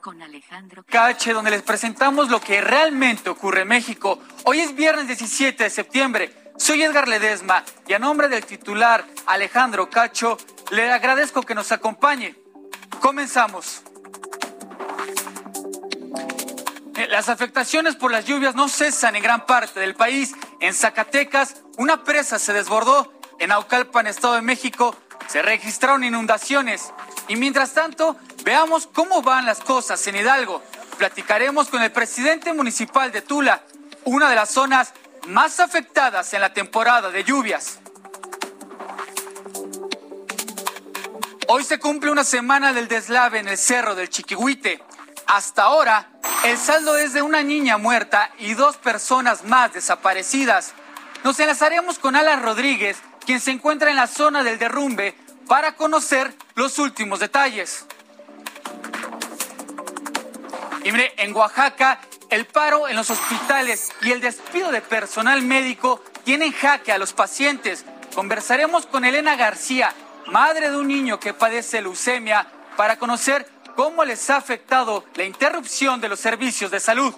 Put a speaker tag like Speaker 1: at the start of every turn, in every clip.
Speaker 1: Con Alejandro
Speaker 2: Cache, donde les presentamos lo que realmente ocurre en México. Hoy es viernes 17 de septiembre. Soy Edgar Ledesma y a nombre del titular Alejandro Cacho, le agradezco que nos acompañe. Comenzamos. Eh, Las afectaciones por las lluvias no cesan en gran parte del país. En Zacatecas, una presa se desbordó. En Aucalpan, Estado de México, se registraron inundaciones. Y mientras tanto, veamos cómo van las cosas en Hidalgo. Platicaremos con el presidente municipal de Tula, una de las zonas más afectadas en la temporada de lluvias. Hoy se cumple una semana del deslave en el cerro del Chiquihuite. Hasta ahora, el saldo es de una niña muerta y dos personas más desaparecidas. Nos enlazaremos con Alan Rodríguez, quien se encuentra en la zona del derrumbe, para conocer los últimos detalles. Y mire, en Oaxaca, el paro en los hospitales y el despido de personal médico tienen jaque a los pacientes. Conversaremos con Elena García, madre de un niño que padece leucemia, para conocer cómo les ha afectado la interrupción de los servicios de salud.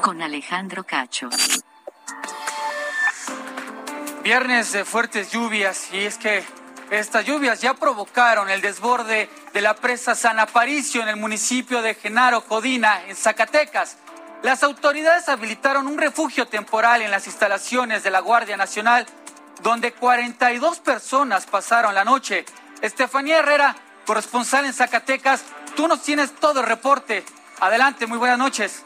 Speaker 1: Con Alejandro Cacho.
Speaker 2: Viernes de fuertes lluvias y es que estas lluvias ya provocaron el desborde de la presa San Aparicio en el municipio de Genaro Codina, en Zacatecas. Las autoridades habilitaron un refugio temporal en las instalaciones de la Guardia Nacional, donde 42 personas pasaron la noche. Estefanía Herrera, corresponsal en Zacatecas, tú nos tienes todo el reporte. Adelante, muy buenas noches.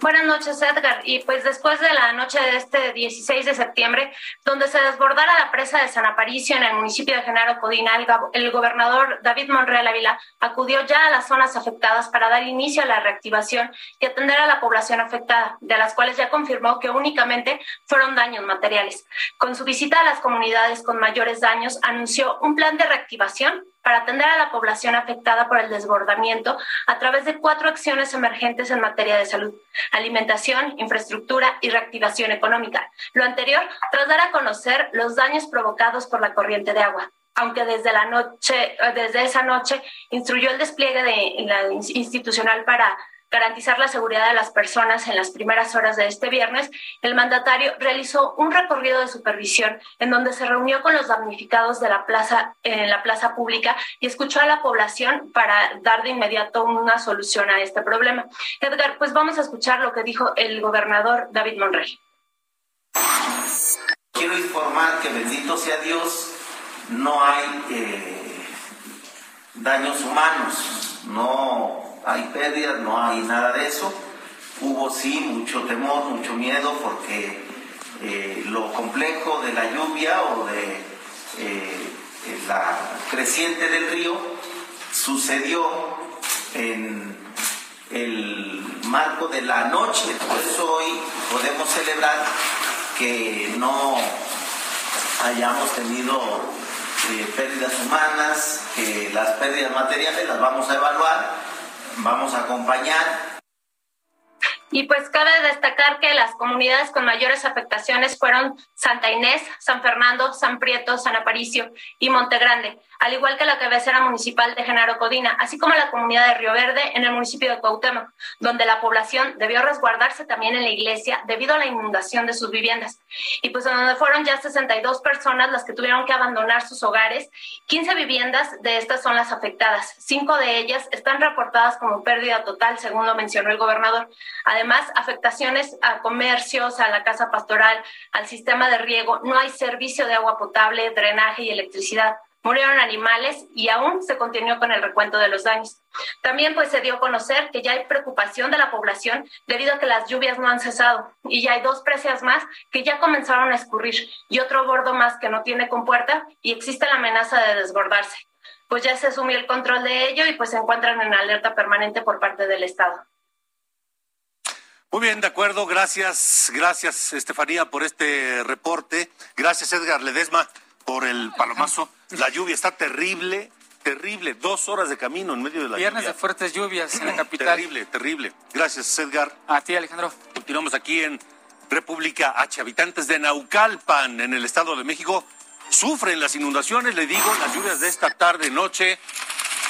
Speaker 3: Buenas noches, Edgar. Y pues después de la noche de este 16 de septiembre, donde se desbordara la presa de San Aparicio en el municipio de Genaro Codina, el, gobernador David Monreal Ávila acudió ya a las zonas afectadas para dar inicio a la reactivación y atender a la población afectada, de las cuales ya confirmó que únicamente fueron daños materiales. Con su visita a las comunidades con mayores daños, anunció un plan de reactivación para atender a la población afectada por el desbordamiento a través de cuatro acciones emergentes en materia de salud, alimentación, infraestructura y reactivación económica. Lo anterior tras dar a conocer los daños provocados por la corriente de agua. Aunque desde la noche, eh, desde esa noche, instruyó el despliegue de la ins- institucional para garantizar la seguridad de las personas en las primeras horas de este viernes, el mandatario realizó un recorrido de supervisión en donde se reunió con los damnificados de la plaza en la plaza pública y escuchó a la población para dar de inmediato una solución a este problema. Edgar, pues vamos a escuchar lo que dijo el gobernador David Monreal.
Speaker 4: Quiero informar que bendito sea Dios, no hay eh, daños humanos, no hay pérdidas, no hay nada de eso. Hubo sí mucho temor, mucho miedo porque eh, lo complejo de la lluvia o de eh, la creciente del río sucedió en el marco de la noche. Por eso hoy podemos celebrar que no hayamos tenido eh, pérdidas humanas, que las pérdidas materiales las vamos a evaluar, vamos a acompañar
Speaker 3: Y pues cabe destacar que las comunidades con mayores afectaciones fueron Santa Inés, San Fernando, San Prieto, San Aparicio y Monte Grande. Al igual que la cabecera municipal de Genaro Codina, así como la comunidad de Río Verde en el municipio de Cuauhtémoc, donde la población debió resguardarse también en la iglesia debido a la inundación de sus viviendas. Y pues donde fueron ya 62 personas las que tuvieron que abandonar sus hogares, 15 viviendas de estas son las afectadas. Cinco de ellas están reportadas como pérdida total, según lo mencionó el gobernador. Además, afectaciones a comercios, a la casa pastoral, al sistema de riego. No hay servicio de agua potable, drenaje y electricidad murieron animales y aún se continuó con el recuento de los daños. También pues se dio a conocer que ya hay preocupación de la población debido a que las lluvias no han cesado y ya hay dos presas más que ya comenzaron a escurrir y otro bordo más que no tiene compuerta y existe la amenaza de desbordarse. Pues ya se asumió el control de ello y pues se encuentran en alerta permanente por parte del Estado.
Speaker 5: Muy bien, de acuerdo. Gracias, gracias Estefanía por este reporte. Gracias Edgar Ledesma por el palomazo. La lluvia está terrible, terrible. Dos horas de camino en medio de la
Speaker 2: Viernes
Speaker 5: lluvia.
Speaker 2: de fuertes lluvias en la capital.
Speaker 5: Terrible, terrible. Gracias, Edgar.
Speaker 2: A ti, Alejandro.
Speaker 5: Continuamos aquí en República H. Habitantes de Naucalpan, en el Estado de México, sufren las inundaciones. Le digo, las lluvias de esta tarde, noche,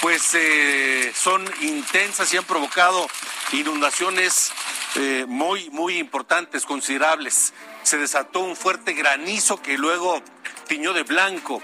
Speaker 5: pues eh, son intensas y han provocado inundaciones eh, muy, muy importantes, considerables. Se desató un fuerte granizo que luego tiñó de blanco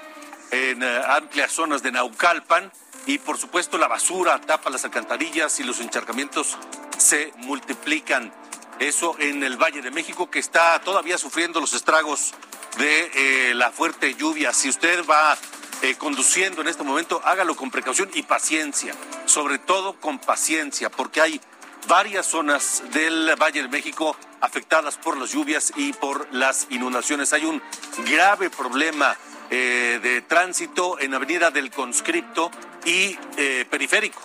Speaker 5: en eh, amplias zonas de Naucalpan y por supuesto la basura tapa las alcantarillas y los encharcamientos se multiplican. Eso en el Valle de México que está todavía sufriendo los estragos de eh, la fuerte lluvia. Si usted va eh, conduciendo en este momento, hágalo con precaución y paciencia, sobre todo con paciencia, porque hay varias zonas del Valle de México afectadas por las lluvias y por las inundaciones. Hay un grave problema eh, de tránsito en Avenida del Conscripto y eh, Periférico.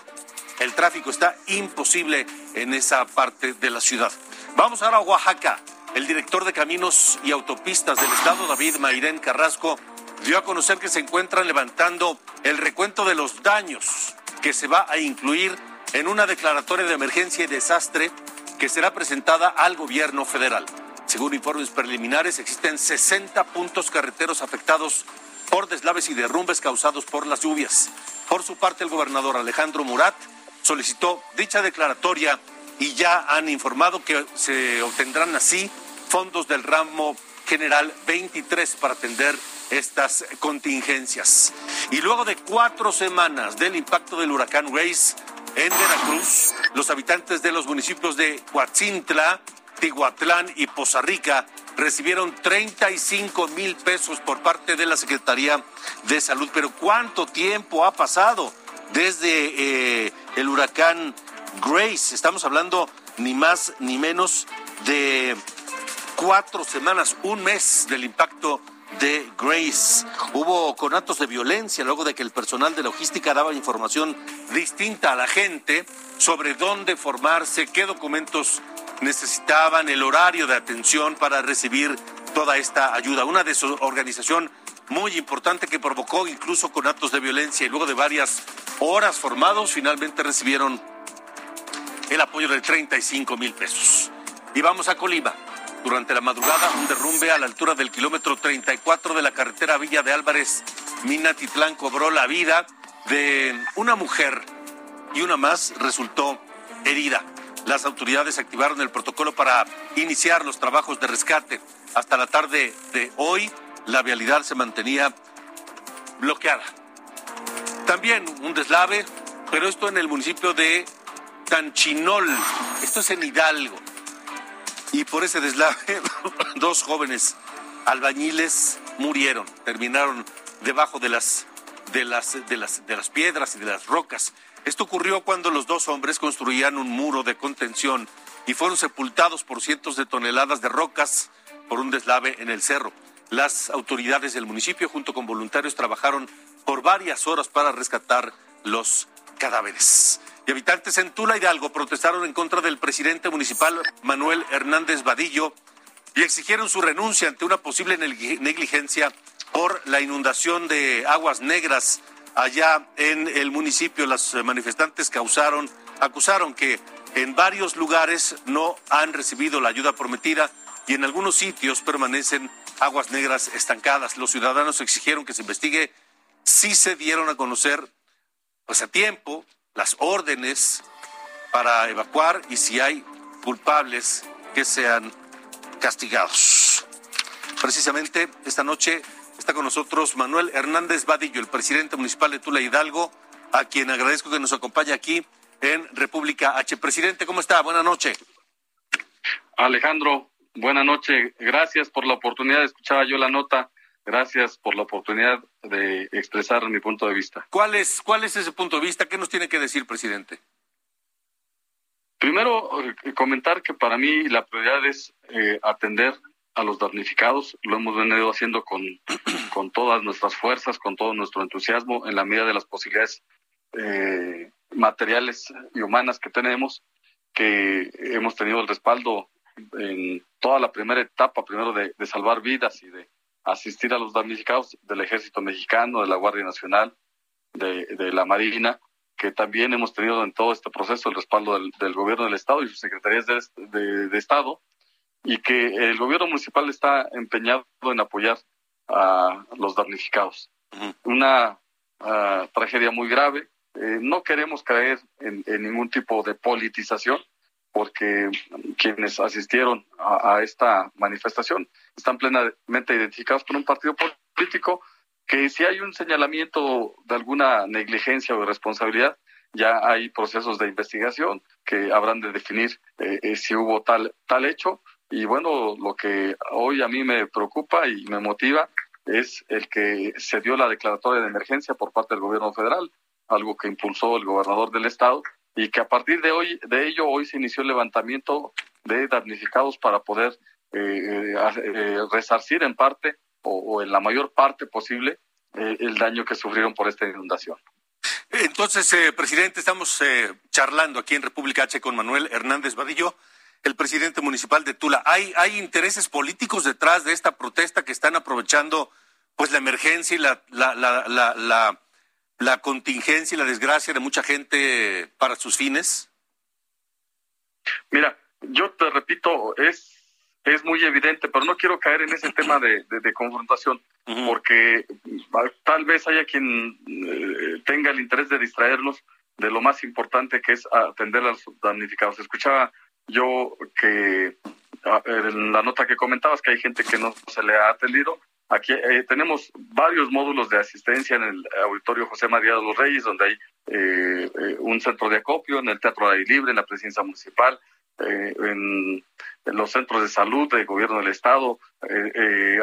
Speaker 5: El tráfico está imposible en esa parte de la ciudad. Vamos ahora a Oaxaca. El director de Caminos y Autopistas del Estado, David Mairén Carrasco, dio a conocer que se encuentran levantando el recuento de los daños que se va a incluir en una declaratoria de emergencia y desastre que será presentada al gobierno federal. Según informes preliminares, existen 60 puntos carreteros afectados por deslaves y derrumbes causados por las lluvias. Por su parte, el gobernador Alejandro Murat solicitó dicha declaratoria y ya han informado que se obtendrán así fondos del ramo general 23 para atender estas contingencias. Y luego de cuatro semanas del impacto del huracán Grace en Veracruz, los habitantes de los municipios de Coatzintla, Tihuatlán y Poza Rica recibieron 35 mil pesos por parte de la Secretaría de Salud. Pero ¿cuánto tiempo ha pasado desde eh, el huracán Grace? Estamos hablando ni más ni menos de cuatro semanas, un mes del impacto de Grace. Hubo conatos de violencia luego de que el personal de logística daba información distinta a la gente sobre dónde formarse, qué documentos necesitaban, el horario de atención para recibir toda esta ayuda. Una desorganización muy importante que provocó incluso conatos de violencia y luego de varias horas formados finalmente recibieron el apoyo de 35 mil pesos. Y vamos a Colima. Durante la madrugada, un derrumbe a la altura del kilómetro 34 de la carretera Villa de Álvarez, Minatitlán, cobró la vida de una mujer y una más resultó herida. Las autoridades activaron el protocolo para iniciar los trabajos de rescate. Hasta la tarde de hoy, la vialidad se mantenía bloqueada. También un deslave, pero esto en el municipio de Tanchinol. Esto es en Hidalgo y por ese deslave dos jóvenes albañiles murieron, terminaron debajo de las, de las, de las, de las piedras y de las rocas. Esto ocurrió cuando los dos hombres construían un muro de contención y fueron sepultados por cientos de toneladas de rocas por un deslave en el cerro. Las autoridades del municipio junto con voluntarios trabajaron por varias horas para rescatar los cadáveres. Y habitantes en Tula Hidalgo protestaron en contra del presidente municipal Manuel Hernández Vadillo y exigieron su renuncia ante una posible negligencia por la inundación de aguas negras allá en el municipio. Las manifestantes causaron, acusaron que en varios lugares no han recibido la ayuda prometida y en algunos sitios permanecen aguas negras estancadas. Los ciudadanos exigieron que se investigue sí se dieron a conocer pues a tiempo las órdenes para evacuar y si hay culpables que sean castigados. Precisamente esta noche está con nosotros Manuel Hernández Vadillo, el presidente municipal de Tula Hidalgo, a quien agradezco que nos acompañe aquí en República H. Presidente, ¿cómo está? Buenas noches.
Speaker 6: Alejandro, buenas noches. Gracias por la oportunidad de escuchar yo la nota. Gracias por la oportunidad de expresar mi punto de vista.
Speaker 5: ¿Cuál es, cuál es ese punto de vista? ¿Qué nos tiene que decir, presidente?
Speaker 6: Primero, eh, comentar que para mí la prioridad es eh, atender a los damnificados. Lo hemos venido haciendo con, con todas nuestras fuerzas, con todo nuestro entusiasmo, en la medida de las posibilidades eh, materiales y humanas que tenemos, que hemos tenido el respaldo en toda la primera etapa, primero de, salvar vidas y de asistir a los damnificados del Ejército Mexicano, de la Guardia Nacional, de, la Marina, que también hemos tenido en todo este proceso el respaldo del, Gobierno del Estado y sus secretarías de, Estado, y que el Gobierno municipal está empeñado en apoyar a los damnificados. Una ah, tragedia muy grave. Eh, no queremos caer en ningún tipo de politización porque quienes asistieron a, esta manifestación están plenamente identificados por un partido político que si hay un señalamiento de alguna negligencia o irresponsabilidad, ya hay procesos de investigación que habrán de definir eh, eh, si hubo tal, tal hecho. Y bueno, lo que hoy a mí me preocupa y me motiva es el que se dio la declaratoria de emergencia por parte del gobierno federal, algo que impulsó el gobernador del estado y que a partir de hoy de ello hoy se inició el levantamiento de damnificados para poder eh, eh, eh, resarcir en parte o, en la mayor parte posible el daño que sufrieron por esta inundación.
Speaker 5: Entonces, presidente, estamos charlando aquí en República H con Manuel Hernández Vadillo, el presidente municipal de Tula. ¿Hay, intereses políticos detrás de esta protesta que están aprovechando pues la emergencia y la la contingencia y la desgracia de mucha gente para sus fines?
Speaker 6: Mira, yo te repito, es, es muy evidente, pero no quiero caer en ese tema de, confrontación, porque tal vez haya quien eh, tenga el interés de distraernos de lo más importante que es atender a los damnificados. Escuchaba yo que en la nota que comentabas que hay gente que no se le ha atendido Aquí eh, tenemos varios módulos de asistencia en el auditorio José María de los Reyes, donde hay eh, eh, un centro de acopio, en el Teatro Aire Libre, en la presidencia municipal, en, los centros de salud del gobierno del estado.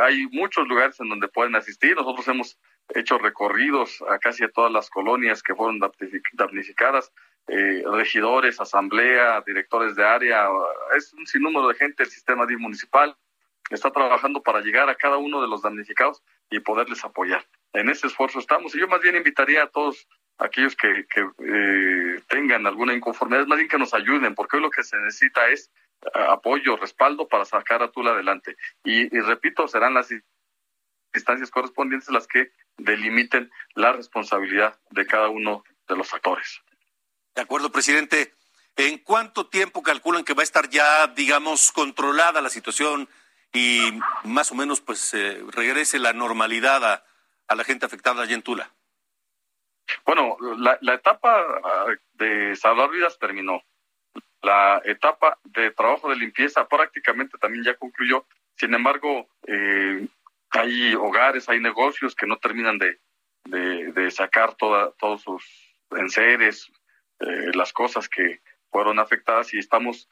Speaker 6: hay muchos lugares en donde pueden asistir. Nosotros hemos hecho recorridos a casi a todas las colonias que fueron damnificadas. regidores, asamblea, directores de área, es un sinnúmero de gente el sistema municipal está trabajando para llegar a cada uno de los damnificados y poderles apoyar. En ese esfuerzo estamos. Y yo más bien invitaría a todos aquellos que, eh, tengan alguna inconformidad, más bien que nos ayuden, porque hoy lo que se necesita es eh, apoyo, respaldo para sacar a Tula adelante. Y, repito, serán las instancias correspondientes las que delimiten la responsabilidad de cada uno de los actores.
Speaker 5: De acuerdo, presidente. ¿En cuánto tiempo calculan que va a estar ya, digamos, controlada la situación y más o menos pues eh, regrese la normalidad a, la gente afectada allá en Tula?
Speaker 6: Bueno, la, etapa ah, de salvar vidas terminó. La etapa de trabajo de limpieza prácticamente también ya concluyó. Sin embargo, eh, hay hogares, hay negocios que no terminan de, de, sacar toda, todos sus enseres, eh, las cosas que fueron afectadas y estamos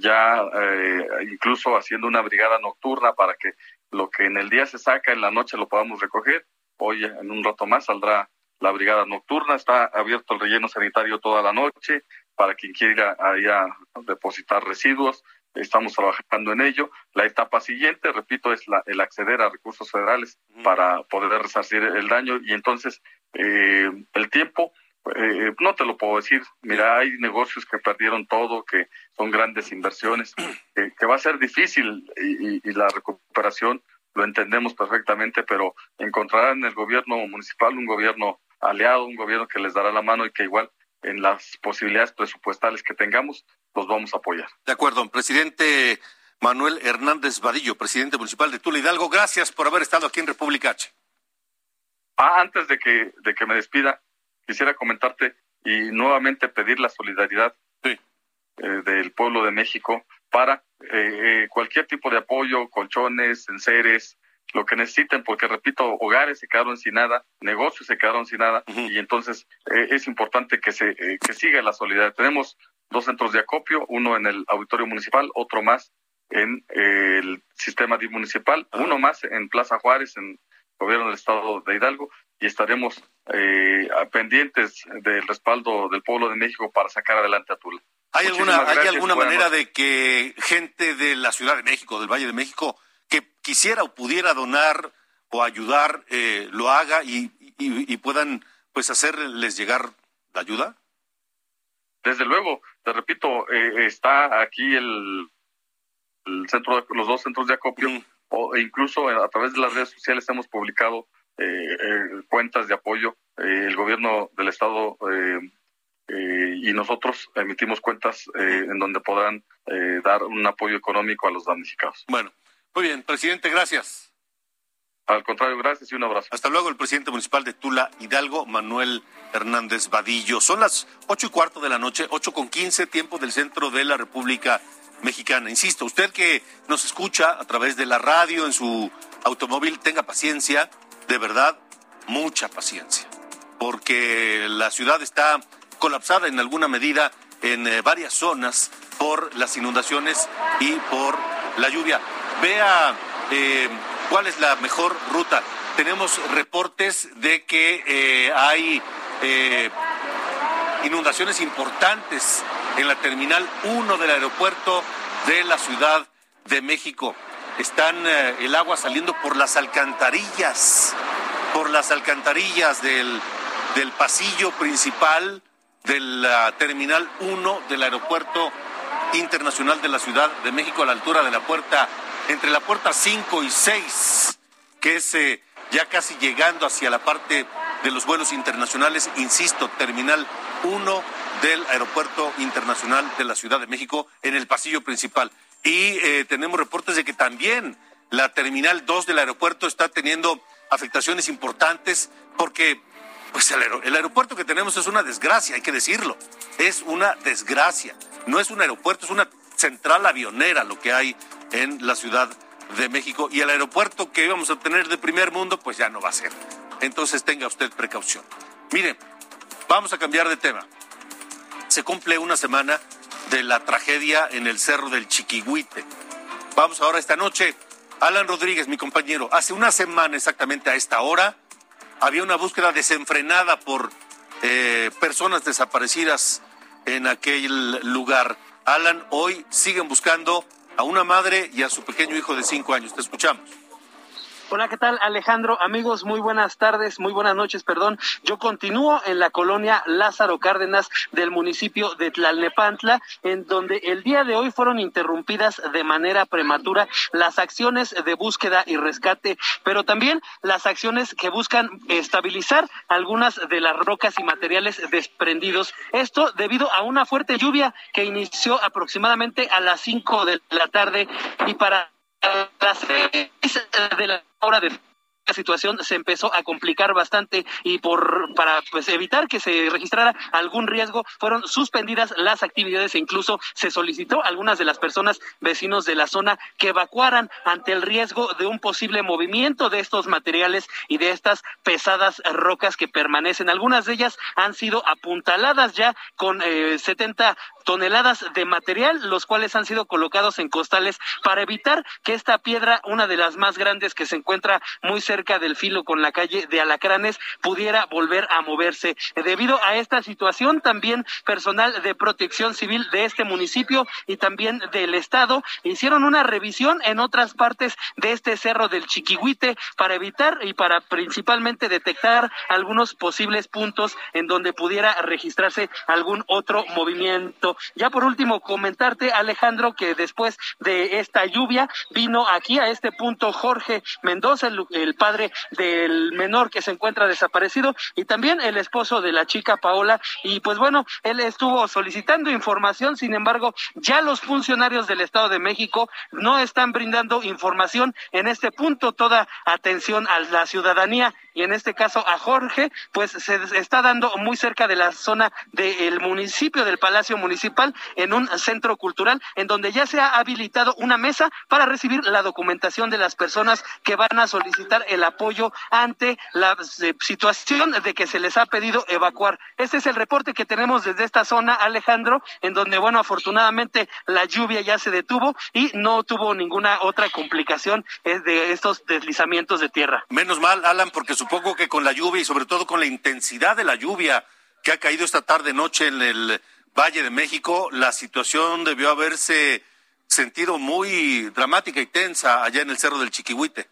Speaker 6: ya eh, incluso haciendo una brigada nocturna para que lo que en el día se saca en la noche lo podamos recoger. Hoy en un rato más saldrá la brigada nocturna, está abierto el relleno sanitario toda la noche para quien quiera ahí a depositar residuos. Estamos trabajando en ello. La etapa siguiente, repito, es la, el acceder a recursos federales para poder resarcir el daño y entonces eh, el tiempo eh, no te lo puedo decir. Mira, hay negocios que perdieron todo, que son grandes inversiones, que, va a ser difícil y, la recuperación lo entendemos perfectamente, pero encontrarán en el gobierno municipal un gobierno aliado, un gobierno que les dará la mano y que igual en las posibilidades presupuestales que tengamos los vamos a apoyar.
Speaker 5: De acuerdo, presidente Manuel Hernández Vadillo, presidente municipal de Tula Hidalgo, gracias por haber estado aquí en República H.
Speaker 6: Ah, antes de que, de que me despida, quisiera comentarte y nuevamente pedir la solidaridad eh, del pueblo de México para eh, cualquier tipo de apoyo, colchones, enseres, lo que necesiten, porque repito, hogares se quedaron sin nada, negocios se quedaron sin nada, y entonces es importante que se que siga la solidaridad. Tenemos dos centros de acopio, uno en el auditorio municipal, otro más en el sistema municipal, uno más en Plaza Juárez, en el gobierno del estado de Hidalgo, y estaremos eh, pendientes del respaldo del pueblo de México para sacar adelante a Tula.
Speaker 5: ¿Hay alguna, ¿hay alguna manera de que gente de la Ciudad de México, del Valle de México, que quisiera o pudiera donar o ayudar, eh, lo haga y, y, puedan pues hacerles llegar la ayuda?
Speaker 6: Desde luego, te repito, eh, está aquí el, centro, los dos centros de acopio, o e incluso a través de las redes sociales hemos publicado cuentas de apoyo. el gobierno del estado y nosotros emitimos cuentas en donde podrán dar un apoyo económico a los damnificados.
Speaker 5: Bueno, muy bien, presidente, gracias.
Speaker 6: Al contrario, gracias y un abrazo.
Speaker 5: Hasta luego, el presidente municipal de Tula Hidalgo, Manuel Hernández Vadillo. Son las ocho y cuarto de la noche, ocho con quince, tiempo del centro de la República Mexicana. Insisto, usted que nos escucha a través de la radio, en su automóvil, tenga paciencia, de verdad, mucha paciencia, porque la ciudad está colapsada en alguna medida en eh, varias zonas por las inundaciones y por la lluvia. Vea. Eh, ¿Cuál es la mejor ruta? Tenemos reportes de que eh, hay inundaciones importantes en la terminal 1 del aeropuerto de la Ciudad de México. Están eh, el agua saliendo por las alcantarillas, por las alcantarillas del, del pasillo principal de la terminal 1 del aeropuerto internacional de la Ciudad de México a la altura de la puerta entre la puerta 5 y 6, que es eh, ya casi llegando hacia la parte de los vuelos internacionales, insisto, terminal 1 del Aeropuerto Internacional de la Ciudad de México en el pasillo principal. Y eh, tenemos reportes de que también la terminal 2 del aeropuerto está teniendo afectaciones importantes porque pues el, el, aeropuerto que tenemos es una desgracia, hay que decirlo. Es una desgracia. No es un aeropuerto, es una central avionera lo que hay en la Ciudad de México y el aeropuerto que íbamos a tener de primer mundo, pues ya no va a ser. Entonces tenga usted precaución. Mire, vamos a cambiar de tema. Se cumple una semana de la tragedia en el Cerro del Chiquihuite. Vamos ahora esta noche. Alan Rodríguez, mi compañero, hace una semana exactamente a esta hora había una búsqueda desenfrenada por eh, personas desaparecidas en aquel lugar. Alan, hoy siguen buscando a una madre y a su pequeño hijo de cinco años. Te escuchamos.
Speaker 7: Hola, ¿qué tal Alejandro? Amigos, muy buenas tardes, muy buenas noches, perdón. Yo continúo en la colonia Lázaro Cárdenas del municipio de Tlalnepantla, en donde el día de hoy fueron interrumpidas de manera prematura las acciones de búsqueda y rescate, pero también las acciones que buscan estabilizar algunas de las rocas y materiales desprendidos. Esto debido a una fuerte lluvia que inició aproximadamente a las cinco de la tarde y para las de la hora de la situación se empezó a complicar bastante y por para pues evitar que se registrara algún riesgo fueron suspendidas las actividades e incluso se solicitó a algunas de las personas vecinos de la zona que evacuaran ante el riesgo de un posible movimiento de estos materiales y de estas pesadas rocas que permanecen. Algunas de ellas han sido apuntaladas ya con eh, 70 toneladas de material, los cuales han sido colocados en costales para evitar que esta piedra, una de las más grandes que se encuentra muy cerca del filo con la calle de Alacranes, pudiera volver a moverse. Debido a esta situación, también personal de protección civil de este municipio y también del Estado hicieron una revisión en otras partes de este cerro del Chiquihuite para evitar y para principalmente detectar algunos posibles puntos en donde pudiera registrarse algún otro movimiento. Ya por último, comentarte, Alejandro, que después de esta lluvia vino aquí a este punto Jorge Mendoza, el, padre padre del menor que se encuentra desaparecido y también el esposo de la chica Paola. Y pues bueno, él estuvo solicitando información, sin embargo, ya los funcionarios del Estado de México no están brindando información en este punto. Toda atención a la ciudadanía y en este caso a Jorge, pues se está dando muy cerca de la zona del municipio, del Palacio Municipal, en un centro cultural, en donde ya se ha habilitado una mesa para recibir la documentación de las personas que van a solicitar el apoyo ante la eh, situación de que se les ha pedido evacuar. Este es el reporte que tenemos desde esta zona, Alejandro, en donde, bueno, afortunadamente la lluvia ya se detuvo y no tuvo ninguna otra complicación eh, de estos deslizamientos de tierra.
Speaker 5: Menos mal, Alan, porque supongo que con la lluvia y sobre todo con la intensidad de la lluvia que ha caído esta tarde noche en el Valle de México, la situación debió haberse sentido muy dramática y tensa allá en el Cerro del Chiquihuite.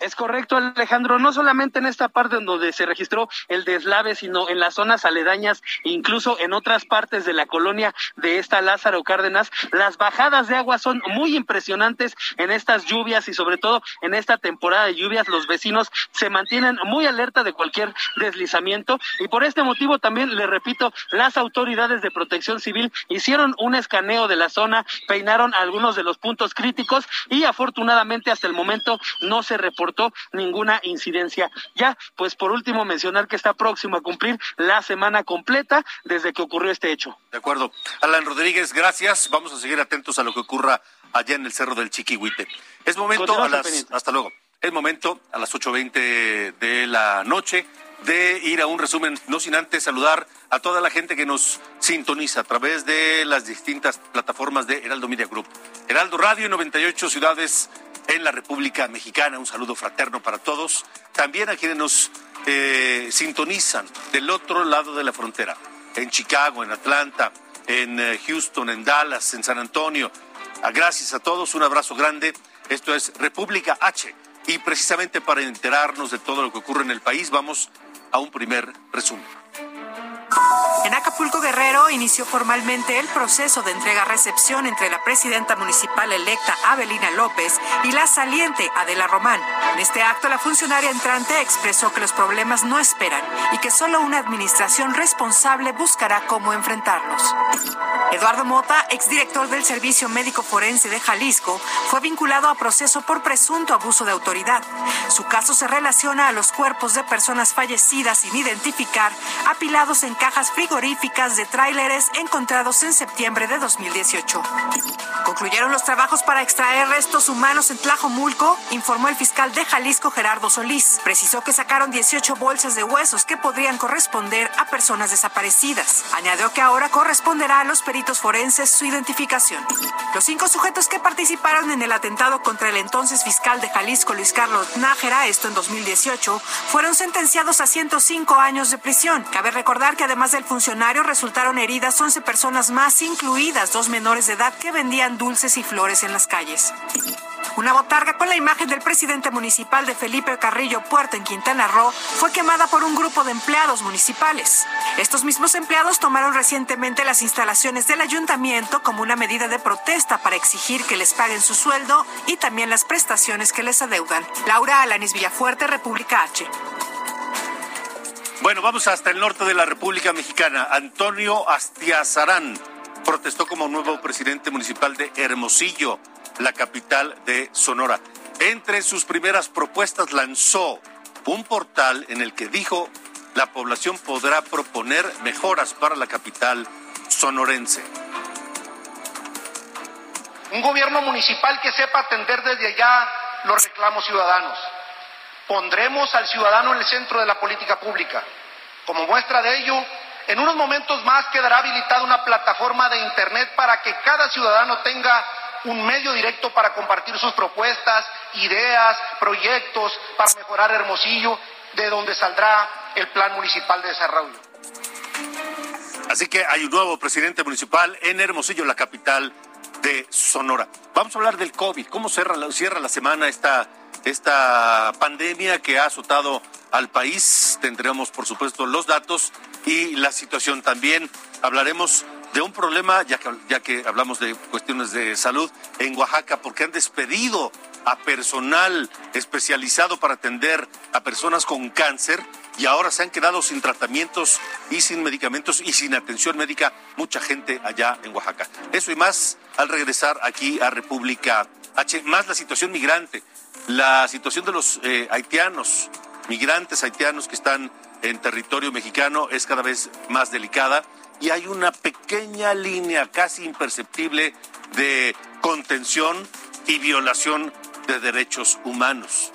Speaker 7: Es correcto, Alejandro, no solamente en esta parte donde se registró el deslave, sino en las zonas aledañas, incluso en otras partes de la colonia de esta Lázaro Cárdenas, las bajadas de agua son muy impresionantes en estas lluvias y sobre todo en esta temporada de lluvias. Los vecinos se mantienen muy alerta de cualquier deslizamiento. Y por este motivo también le repito, las autoridades de protección civil hicieron un escaneo de la zona, peinaron algunos de los puntos críticos y afortunadamente hasta el momento no se reportó ninguna incidencia. Ya, pues por último mencionar que está próximo a cumplir la semana completa desde que ocurrió este hecho.
Speaker 5: De acuerdo. Alan Rodríguez, gracias. Vamos a seguir atentos a lo que ocurra allá en el Cerro del Chiquihuite. Es momento a las... Hasta luego. Es momento a las 8.20 de la noche de ir a un resumen, no sin antes saludar a toda la gente que nos sintoniza a través de las distintas plataformas de Heraldo Media Group. Heraldo Radio, 98 ciudades en la República Mexicana. Un saludo fraterno para todos. También a quienes nos eh, sintonizan del otro lado de la frontera, en Chicago, en Atlanta, en eh, Houston, en Dallas, en San Antonio. Gracias a todos, un abrazo grande. Esto es República H. Y precisamente para enterarnos de todo lo que ocurre en el país, vamos a un primer resumen.
Speaker 8: En Acapulco Guerrero inició formalmente el proceso de entrega-recepción entre la presidenta municipal electa Abelina López y la saliente Adela Román. En este acto, la funcionaria entrante expresó que los problemas no esperan y que solo una administración responsable buscará cómo enfrentarlos. Eduardo Mota, exdirector del Servicio Médico Forense de Jalisco, fue vinculado a proceso por presunto abuso de autoridad. Su caso se relaciona a los cuerpos de personas fallecidas sin identificar, apilados en cajas frigoríficas de tráileres encontrados en septiembre de 2018. Concluyeron los trabajos para extraer restos humanos en Tlajomulco, informó el fiscal de Jalisco Gerardo Solís. Precisó que sacaron 18 bolsas de huesos que podrían corresponder a personas desaparecidas. Añadió que ahora corresponderá a los peritos forenses su identificación. Los cinco sujetos que participaron en el atentado contra el entonces fiscal de Jalisco Luis Carlos Nájera, esto en 2018, fueron sentenciados a 105 años de prisión. Cabe recordar que además del funcionario resultaron heridas 11 personas más, incluidas dos menores de edad que vendían dulces y flores en las calles. Una botarga con la imagen del presidente municipal de Felipe Carrillo Puerto en Quintana Roo fue quemada por un grupo de empleados municipales. Estos mismos empleados tomaron recientemente las instalaciones del ayuntamiento como una medida de protesta para exigir que les paguen su sueldo y también las prestaciones que les adeudan. Laura Alanis Villafuerte, República H.
Speaker 5: Bueno, vamos hasta el norte de la República Mexicana. Antonio Astiazarán protestó como nuevo presidente municipal de Hermosillo, la capital de Sonora. Entre sus primeras propuestas lanzó un portal en el que dijo la población podrá proponer mejoras para la capital sonorense.
Speaker 9: Un gobierno municipal que sepa atender desde allá los reclamos ciudadanos Pondremos al ciudadano en el centro de la política pública. Como muestra de ello, en unos momentos más quedará habilitada una plataforma de Internet para que cada ciudadano tenga un medio directo para compartir sus propuestas, ideas, proyectos para mejorar Hermosillo, de donde saldrá el Plan Municipal de Desarrollo.
Speaker 5: Así que hay un nuevo presidente municipal en Hermosillo, la capital de Sonora. Vamos a hablar del COVID. ¿Cómo cierra la, cierra la semana esta esta pandemia que ha azotado al país. Tendremos, por supuesto, los datos y la situación también. Hablaremos de un problema, ya que, ya que hablamos de cuestiones de salud, en Oaxaca, porque han despedido a personal especializado para atender a personas con cáncer y ahora se han quedado sin tratamientos y sin medicamentos y sin atención médica mucha gente allá en Oaxaca. Eso y más al regresar aquí a República H, más la situación migrante, la situación de los eh, haitianos, migrantes haitianos que están en territorio mexicano es cada vez más delicada y hay una pequeña línea casi imperceptible de contención y violación de derechos humanos.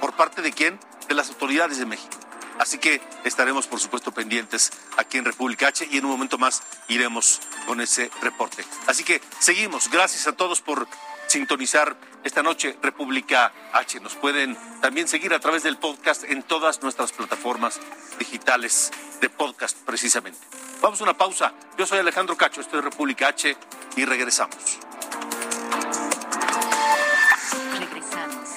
Speaker 5: ¿Por parte de quién? De las autoridades de México. Así que estaremos, por supuesto, pendientes aquí en República H y en un momento más iremos con ese reporte. Así que seguimos. Gracias a todos por sintonizar esta noche República H. Nos pueden también seguir a través del podcast en todas nuestras plataformas digitales de podcast, precisamente. Vamos a una pausa. Yo soy Alejandro Cacho, estoy en República H y regresamos.
Speaker 1: Regresamos.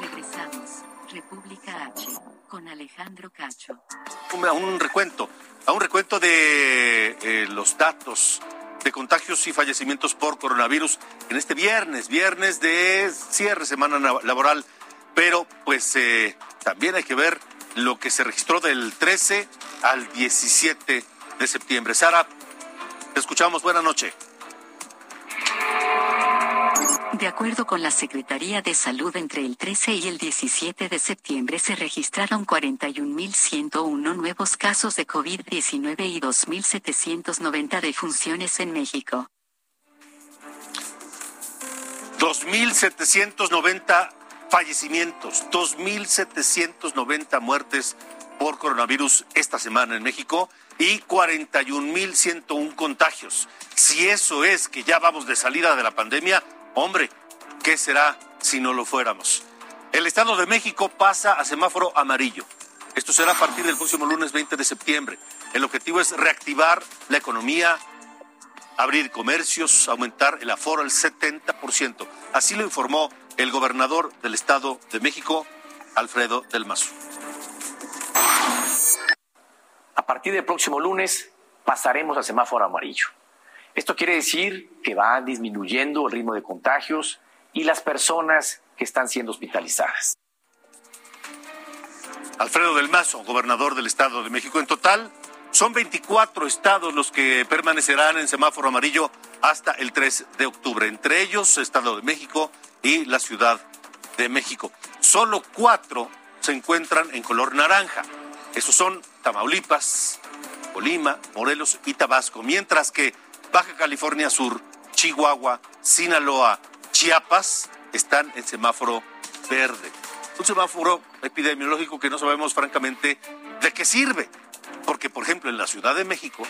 Speaker 1: Regresamos. República H con Alejandro Cacho.
Speaker 5: A un recuento, a un recuento de eh, los datos de contagios y fallecimientos por coronavirus en este viernes, viernes de cierre semana laboral. Pero pues eh, también hay que ver lo que se registró del 13 al 17 de septiembre. Sara, te escuchamos. Buenas noches.
Speaker 1: De acuerdo con la Secretaría de Salud, entre el 13 y el 17 de septiembre se registraron 41.101 nuevos casos de COVID-19 y 2.790 defunciones en México.
Speaker 5: 2.790 fallecimientos, 2.790 muertes por coronavirus esta semana en México y 41.101 contagios. Si eso es que ya vamos de salida de la pandemia, hombre, ¿qué será si no lo fuéramos? El Estado de México pasa a semáforo amarillo. Esto será a partir del próximo lunes 20 de septiembre. El objetivo es reactivar la economía, abrir comercios, aumentar el aforo al 70%. Así lo informó el gobernador del Estado de México, Alfredo del Mazo.
Speaker 10: A partir del próximo lunes pasaremos a semáforo amarillo. Esto quiere decir que va disminuyendo el ritmo de contagios y las personas que están siendo hospitalizadas.
Speaker 5: Alfredo del Mazo, gobernador del Estado de México. En total, son 24 estados los que permanecerán en semáforo amarillo hasta el 3 de octubre, entre ellos Estado de México y la Ciudad de México. Solo cuatro se encuentran en color naranja. Esos son Tamaulipas, Colima, Morelos y Tabasco, mientras que Baja California Sur, Chihuahua, Sinaloa, Chiapas están en semáforo verde. Un semáforo epidemiológico que no sabemos francamente de qué sirve, porque por ejemplo en la Ciudad de México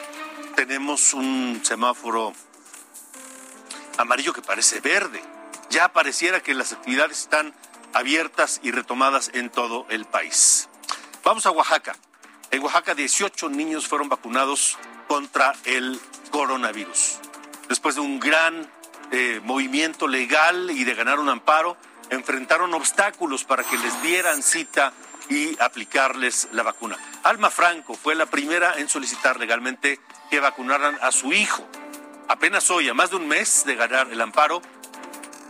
Speaker 5: tenemos un semáforo amarillo que parece verde. Ya pareciera que las actividades están abiertas y retomadas en todo el país. Vamos a Oaxaca. En Oaxaca 18 niños fueron vacunados contra el coronavirus. Después de un gran eh, movimiento legal y de ganar un amparo, enfrentaron obstáculos para que les dieran cita y aplicarles la vacuna. Alma Franco fue la primera en solicitar legalmente que vacunaran a su hijo. Apenas hoy, a más de un mes de ganar el amparo,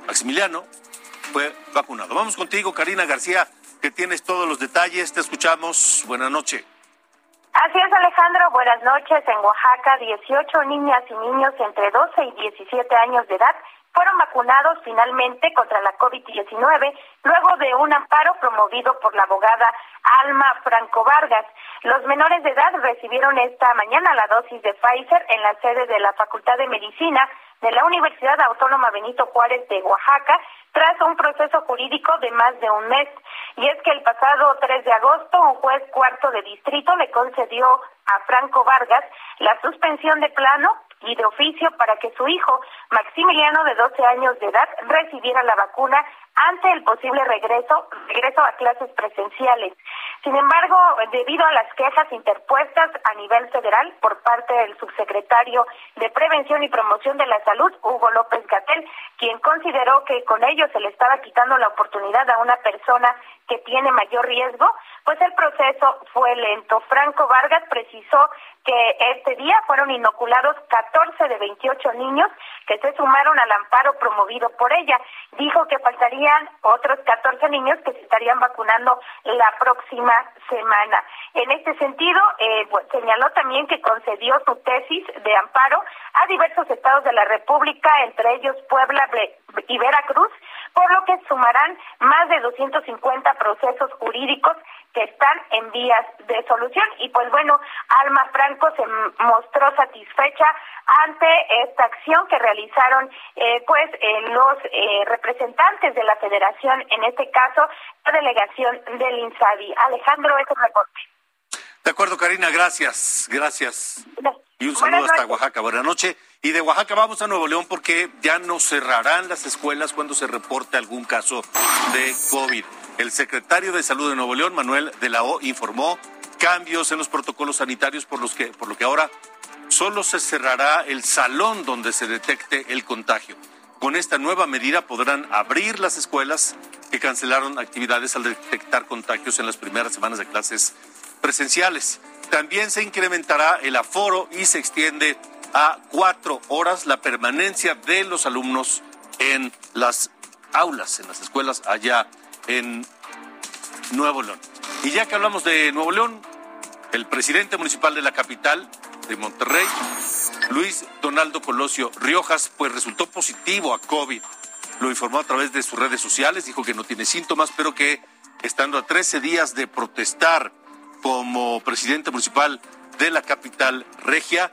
Speaker 5: Maximiliano fue vacunado. Vamos contigo, Karina García, que tienes todos los detalles. Te escuchamos. Buenas noches.
Speaker 11: Así es, Alejandro. Buenas noches. En Oaxaca, 18 niñas y niños entre 12 y 17 años de edad fueron vacunados finalmente contra la COVID-19 luego de un amparo promovido por la abogada Alma Franco Vargas. Los menores de edad recibieron esta mañana la dosis de Pfizer en la sede de la Facultad de Medicina de la Universidad Autónoma Benito Juárez de Oaxaca tras un proceso jurídico de más de un mes. Y es que el pasado 3 de agosto un juez cuarto de distrito le concedió a Franco Vargas la suspensión de plano y de oficio para que su hijo, Maximiliano, de 12 años de edad, recibiera la vacuna ante el posible regreso, regreso a clases presenciales. Sin embargo, debido a las quejas interpuestas a nivel federal por parte del subsecretario de Prevención y Promoción de la Salud, Hugo López Gatel, quien consideró que con ello se le estaba quitando la oportunidad a una persona que tiene mayor riesgo, pues el proceso fue lento. Franco Vargas precisó que este día fueron inoculados 14 de 28 niños que se sumaron al amparo promovido por ella. Dijo que faltarían otros 14 niños que se estarían vacunando la próxima semana. En este sentido, eh, señaló también que concedió su tesis de amparo a diversos estados de la República, entre ellos Puebla y Veracruz, por lo que sumarán más de 250 procesos jurídicos que están en vías de solución. Y pues bueno, Alma Franco se mostró satisfecha ante esta acción que realizaron eh, pues eh, los eh, representantes de la federación, en este caso la delegación del INSABI. Alejandro, es reporte.
Speaker 5: De acuerdo, Karina, gracias, gracias. Y un saludo hasta Oaxaca. Buenas noches. Y de Oaxaca vamos a Nuevo León porque ya no cerrarán las escuelas cuando se reporte algún caso de COVID. El secretario de Salud de Nuevo León, Manuel de la O, informó cambios en los protocolos sanitarios por, los que, por lo que ahora solo se cerrará el salón donde se detecte el contagio. Con esta nueva medida podrán abrir las escuelas que cancelaron actividades al detectar contagios en las primeras semanas de clases presenciales. También se incrementará el aforo y se extiende a cuatro horas la permanencia de los alumnos en las aulas, en las escuelas allá en Nuevo León. Y ya que hablamos de Nuevo León, el presidente municipal de la capital de Monterrey, Luis Donaldo Colosio Riojas, pues resultó positivo a COVID. Lo informó a través de sus redes sociales, dijo que no tiene síntomas, pero que estando a 13 días de protestar como presidente municipal de la capital regia,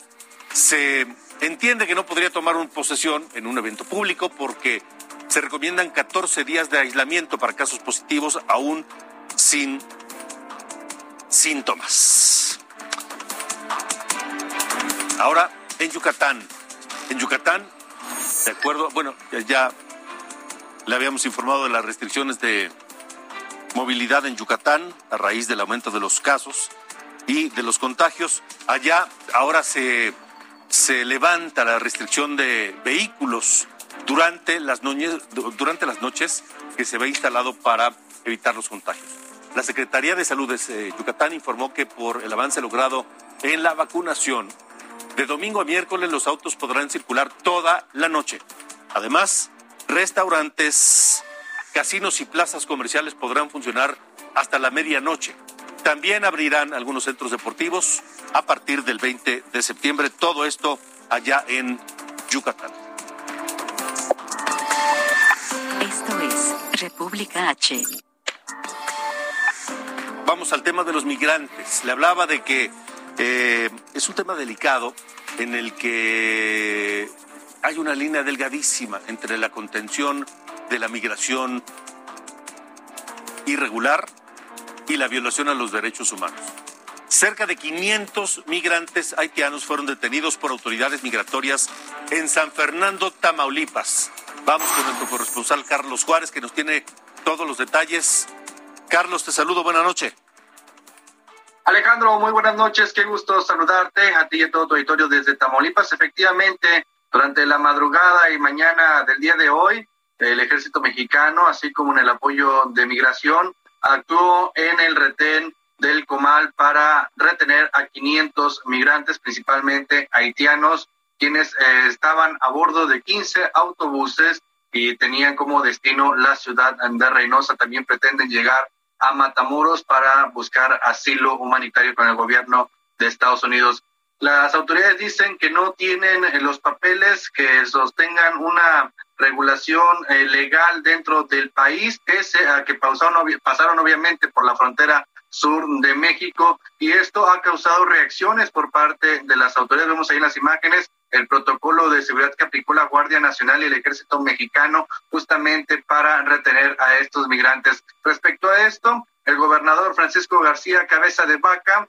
Speaker 5: se entiende que no podría tomar una posesión en un evento público porque se recomiendan 14 días de aislamiento para casos positivos aún sin síntomas. Ahora, en Yucatán. En Yucatán, de acuerdo, bueno, ya le habíamos informado de las restricciones de movilidad en Yucatán a raíz del aumento de los casos y de los contagios. Allá ahora se, se levanta la restricción de vehículos durante las, noches que se ve instalado para evitar los contagios. La Secretaría de Salud de eh, Yucatán informó que por el avance logrado en la vacunación, de domingo a miércoles los autos podrán circular toda la noche. Además, restaurantes, casinos y plazas comerciales podrán funcionar hasta la medianoche. También abrirán algunos centros deportivos a partir del 20 de septiembre. Todo esto allá en Yucatán.
Speaker 1: Esto es República H.
Speaker 5: Vamos al tema de los migrantes. Le hablaba de que eh, es un tema delicado en el que hay una línea delgadísima entre la contención de la migración irregular y la violación a los derechos humanos. Cerca de 500 migrantes haitianos fueron detenidos por autoridades migratorias en San Fernando, Tamaulipas. Vamos con nuestro corresponsal Carlos Juárez, que nos tiene todos los detalles. Carlos, te saludo, buena noche.
Speaker 12: Alejandro, muy buenas noches, qué gusto saludarte a ti y a todo tu auditorio desde Tamaulipas. Efectivamente, durante la madrugada y mañana del día de hoy, el ejército mexicano, así como en el apoyo de migración, actuó en el retén del Comal para retener a 500 migrantes, principalmente haitianos, quienes eh, estaban a bordo de 15 autobuses y tenían como destino la ciudad de Reynosa. También pretenden llegar a Matamoros para buscar asilo humanitario con el gobierno de Estados Unidos. Las autoridades dicen que no tienen los papeles que sostengan una regulación eh, legal dentro del país, pese a que pasaron, pasaron obviamente por la frontera sur de México y esto ha causado reacciones por parte de las autoridades. Vemos ahí las imágenes el protocolo de seguridad que aplicó la Guardia Nacional y el Ejército Mexicano justamente para retener a estos migrantes. Respecto a esto, el gobernador Francisco García Cabeza de Vaca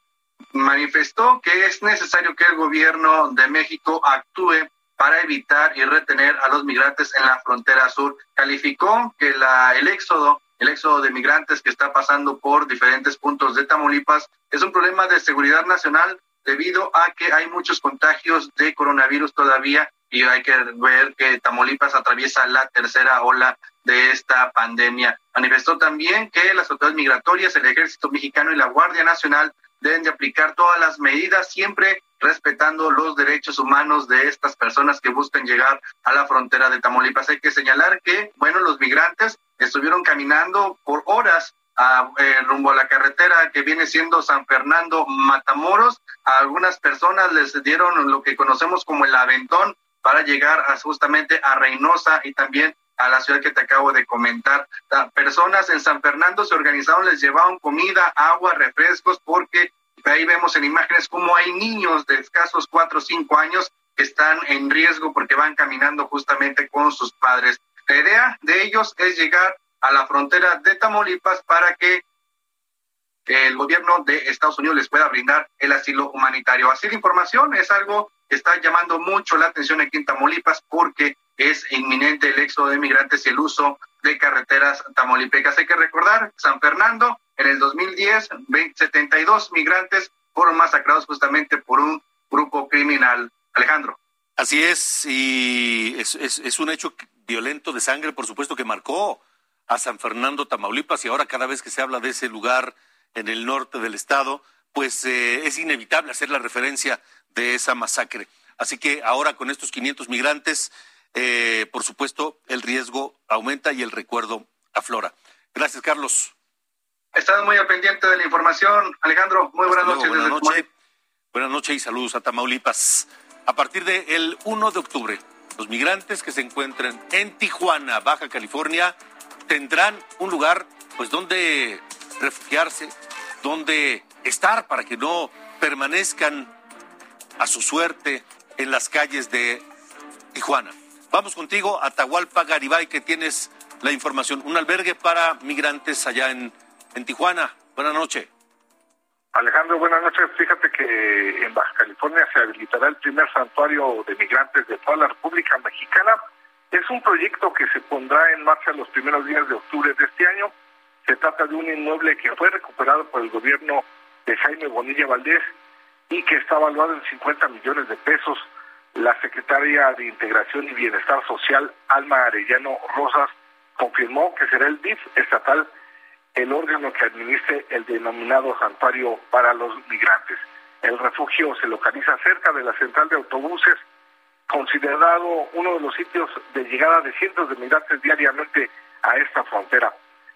Speaker 12: manifestó que es necesario que el gobierno de México actúe para evitar y retener a los migrantes en la frontera sur. Calificó que la, el éxodo el éxodo de migrantes que está pasando por diferentes puntos de Tamaulipas es un problema de seguridad nacional debido a que hay muchos contagios de coronavirus todavía y hay que ver que Tamaulipas atraviesa la tercera ola de esta pandemia. Manifestó también que las autoridades migratorias, el ejército mexicano y la Guardia Nacional deben de aplicar todas las medidas siempre respetando los derechos humanos de estas personas que buscan llegar a la frontera de Tamaulipas. Hay que señalar que, bueno, los migrantes estuvieron caminando por horas a, eh, rumbo a la carretera que viene siendo San Fernando Matamoros. A algunas personas les dieron lo que conocemos como el aventón para llegar justamente a Reynosa y también a la ciudad que te acabo de comentar. Personas en San Fernando se organizaron, les llevaban comida, agua, refrescos, porque ahí vemos en imágenes cómo hay niños de escasos cuatro o cinco años que están en riesgo porque van caminando justamente con sus padres. La idea de ellos es llegar a la frontera de Tamaulipas para que el gobierno de Estados Unidos les pueda brindar el asilo humanitario. Así de información es algo que está llamando mucho la atención aquí en Tamaulipas porque es inminente el éxodo de migrantes y el uso de carreteras tamaulipecas. Hay que recordar, San Fernando, en el 2010, 72 migrantes fueron masacrados justamente por un grupo criminal. Alejandro.
Speaker 5: Así es, y es, un hecho violento de sangre, por supuesto, que marcó a San Fernando, Tamaulipas, y ahora cada vez que se habla de ese lugar en el norte del estado, pues eh, es inevitable hacer la referencia de esa masacre. Así que ahora con estos 500 migrantes, eh, por supuesto, el riesgo aumenta y el recuerdo aflora. Gracias, Carlos.
Speaker 12: Estás muy al pendiente de la información. Alejandro, muy buenas noches.
Speaker 5: Buenas noches. Buenas noches y saludos a Tamaulipas. A partir del 1 de octubre, los migrantes que se encuentren en Tijuana, Baja California, tendrán un lugar pues donde refugiarse, donde estar para que no permanezcan a su suerte en las calles de Tijuana. Vamos contigo a Tahualpa Garibay, que tienes la información. Un albergue para migrantes allá en, en Tijuana. Buenas noches.
Speaker 13: Alejandro, buenas noches. Fíjate que en Baja California se habilitará el primer santuario de migrantes de toda la República Mexicana. Es un proyecto que se pondrá en marcha los primeros días de octubre de este año. Se trata de un inmueble que fue recuperado por el gobierno de Jaime Bonilla Valdés y que está evaluado en 50 millones de pesos. La secretaria de Integración y Bienestar Social, Alma Arellano Rosas, confirmó que será el DIF estatal el órgano que administre el denominado santuario para los migrantes. El refugio se localiza cerca de la central de autobuses, considerado uno de los sitios de llegada de cientos de migrantes diariamente a esta frontera.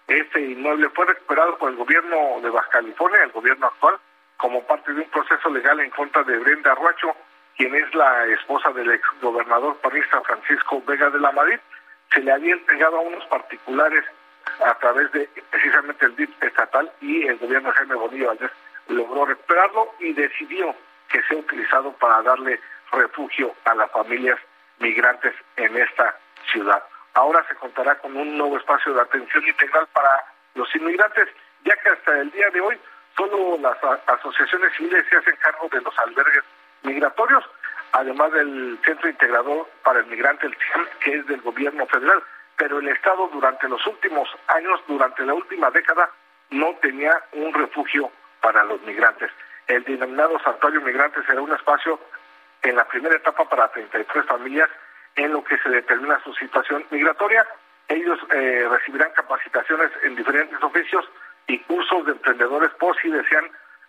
Speaker 13: Este inmueble fue recuperado por el gobierno de Baja California, el gobierno actual, como parte de un proceso legal en contra de Brenda Ruacho, quien es la esposa del exgobernador panista Francisco Vega de la Madrid. Se le había entregado a unos particulares a través de precisamente el DIP estatal y el gobierno de Jaime Bonilla Valdés logró recuperarlo y decidió que sea utilizado para darle refugio a las familias migrantes en esta ciudad. Ahora se contará con un nuevo espacio de atención integral para los inmigrantes, ya que hasta el día de hoy solo las asociaciones civiles se hacen cargo de los albergues migratorios, además del Centro Integrador para el Migrante, el CIAM, que es del gobierno federal pero el Estado durante los últimos años, durante la última década, no tenía un refugio para los migrantes. El denominado Santuario Migrante será un espacio en la primera etapa para 33 familias en lo que se determina su situación migratoria. Ellos eh, recibirán capacitaciones en diferentes oficios y cursos de emprendedores por si desean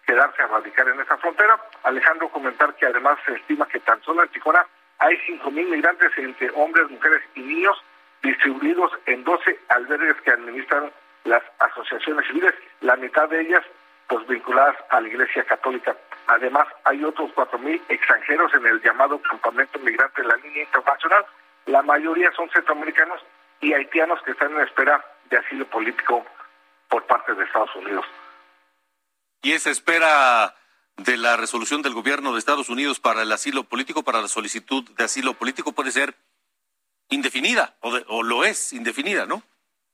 Speaker 13: quedarse a radicar en esa frontera. Alejandro, comentar que además se estima que tan solo en Tijuana hay 5.000 migrantes entre hombres, mujeres y niños distribuidos en 12 albergues que administran las asociaciones civiles, la mitad de ellas pues vinculadas a la Iglesia Católica. Además, hay otros 4.000 extranjeros en el llamado campamento migrante de la línea internacional. La mayoría son centroamericanos y haitianos que están en espera de asilo político por parte de Estados Unidos.
Speaker 5: ¿Y esa espera de la resolución del gobierno de Estados Unidos para el asilo político, para la solicitud de asilo político, puede ser indefinida, o, lo es indefinida, ¿no?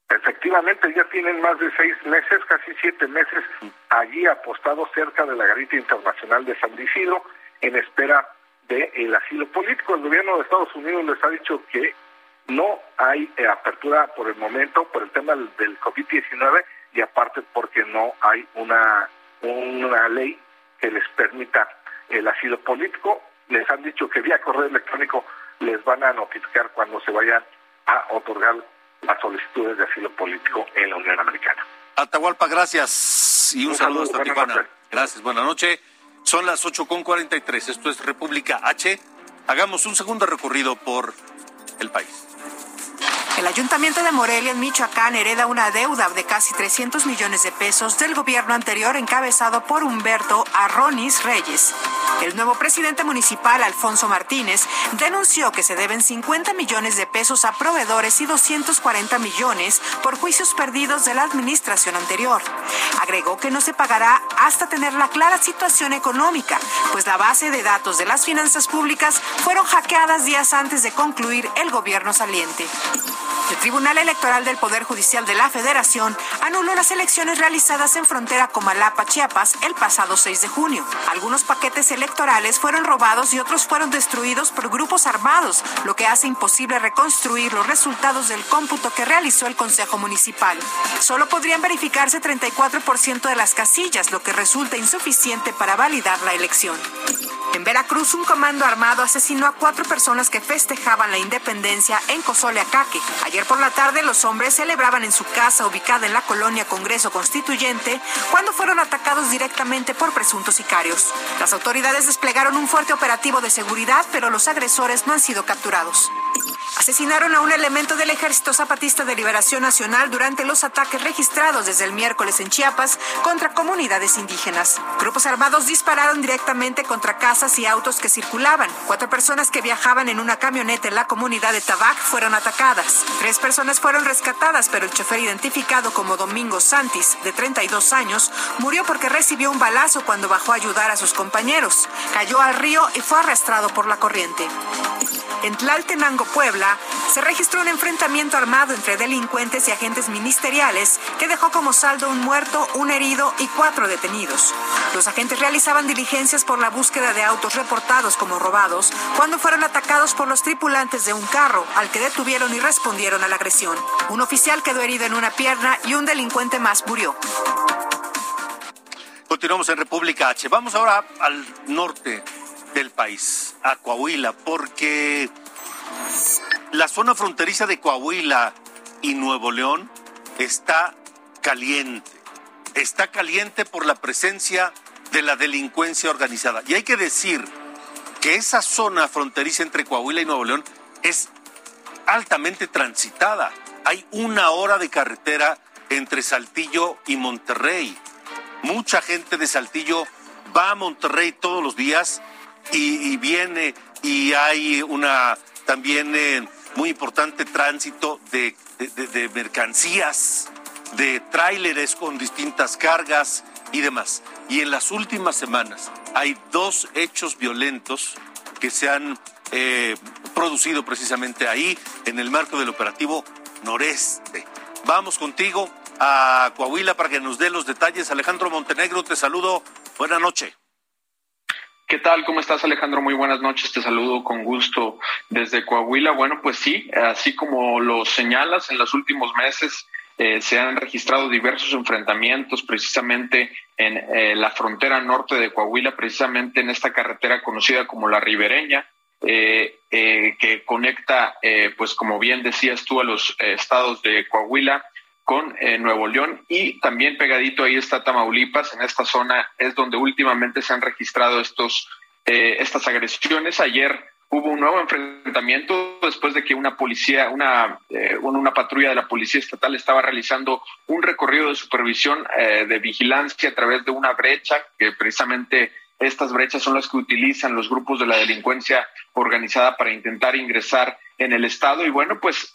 Speaker 13: Efectivamente, ya tienen más de seis meses, casi siete meses, allí apostados cerca de la garita internacional de San Isidro, en espera del el asilo político. El gobierno de Estados Unidos les ha dicho que no hay eh, apertura por el momento por el tema del COVID-19 y aparte porque no hay una, una ley que les permita el asilo político. Les han dicho que vía correo electrónico les van a notificar cuando se vayan a otorgar a solicitudes de asilo político en la Unión Americana.
Speaker 5: Atahualpa, gracias y un, saludo, hasta Tijuana. Gracias, buenas noches. Son las 8.43, esto es República H. Hagamos un segundo recorrido por el país.
Speaker 8: El Ayuntamiento de Morelia, en Michoacán, hereda una deuda de casi 300 millones de pesos del gobierno anterior encabezado por Humberto Arronis Reyes. El nuevo presidente municipal, Alfonso Martínez, denunció que se deben 50 millones de pesos a proveedores y 240 millones por juicios perdidos de la administración anterior. Agregó que no se pagará hasta tener la clara situación económica, pues la base de datos de las finanzas públicas fueron hackeadas días antes de concluir el gobierno saliente. El Tribunal Electoral del Poder Judicial de la Federación anuló las elecciones realizadas en frontera Comalapa, Chiapas, el pasado 6 de junio. Algunos paquetes electorales fueron robados y otros fueron destruidos por grupos armados, lo que hace imposible reconstruir los resultados del cómputo que realizó el Consejo Municipal. Solo podrían verificarse 34% de las casillas, lo que resulta insuficiente para validar la elección. En Veracruz, un comando armado asesinó a cuatro personas que festejaban la independencia en Cozoleacaque. Ayer por la tarde, los hombres celebraban en su casa ubicada en la colonia Congreso Constituyente cuando fueron atacados directamente por presuntos sicarios. Las autoridades desplegaron un fuerte operativo de seguridad, pero los agresores no han sido capturados. Asesinaron a un elemento del Ejército Zapatista de Liberación Nacional durante los ataques registrados desde el miércoles en Chiapas contra comunidades indígenas. Grupos armados dispararon directamente contra casas y autos que circulaban. Cuatro personas que viajaban en una camioneta en la comunidad de Tabac fueron atacadas. Tres personas fueron rescatadas, pero el chofer identificado como Domingo Santis, de 32 años, murió porque recibió un balazo cuando bajó a ayudar a sus compañeros. Cayó al río y fue arrastrado por la corriente. En Tlaltenango, Puebla, se registró un enfrentamiento armado entre delincuentes y agentes ministeriales que dejó como saldo un muerto, un herido y cuatro detenidos. Los agentes realizaban diligencias por la búsqueda de autos reportados como robados cuando fueron atacados por los tripulantes de un carro al que detuvieron y respondieron a la agresión. Un oficial quedó herido en una pierna y un delincuente más murió.
Speaker 5: Continuamos en República H. Vamos ahora al norte del país, a Coahuila, porque la zona fronteriza de Coahuila y Nuevo León está caliente. Está caliente por la presencia de la delincuencia organizada. Y hay que decir que esa zona fronteriza entre Coahuila y Nuevo León es altamente transitada. Hay una hora de carretera entre Saltillo y Monterrey. Mucha gente de Saltillo va a Monterrey todos los días y, viene y hay una también eh, muy importante tránsito de, mercancías, de tráileres con distintas cargas y demás. Y en las últimas semanas hay dos hechos violentos que se han eh, producido precisamente ahí en el marco del operativo Noreste. Vamos contigo a Coahuila para que nos dé los detalles. Alejandro Montenegro, te saludo. Buenas noches.
Speaker 14: ¿Qué tal? ¿Cómo estás, Alejandro? Muy buenas noches. Te saludo con gusto desde Coahuila. Bueno, pues sí, así como lo señalas, en los últimos meses eh, se han registrado diversos enfrentamientos precisamente en eh, la frontera norte de Coahuila, precisamente en esta carretera conocida como la Ribereña, eh, que conecta, pues como bien decías tú, a los estados de Coahuila con eh, Nuevo León y también pegadito ahí está Tamaulipas. En esta zona es donde últimamente se han registrado estos, eh, estas agresiones. Ayer hubo un nuevo enfrentamiento después de que una policía, una, eh, una patrulla de la Policía Estatal estaba realizando un recorrido de supervisión de vigilancia a través de una brecha, que precisamente estas brechas son las que utilizan los grupos de la delincuencia organizada para intentar ingresar en el Estado. Y bueno, pues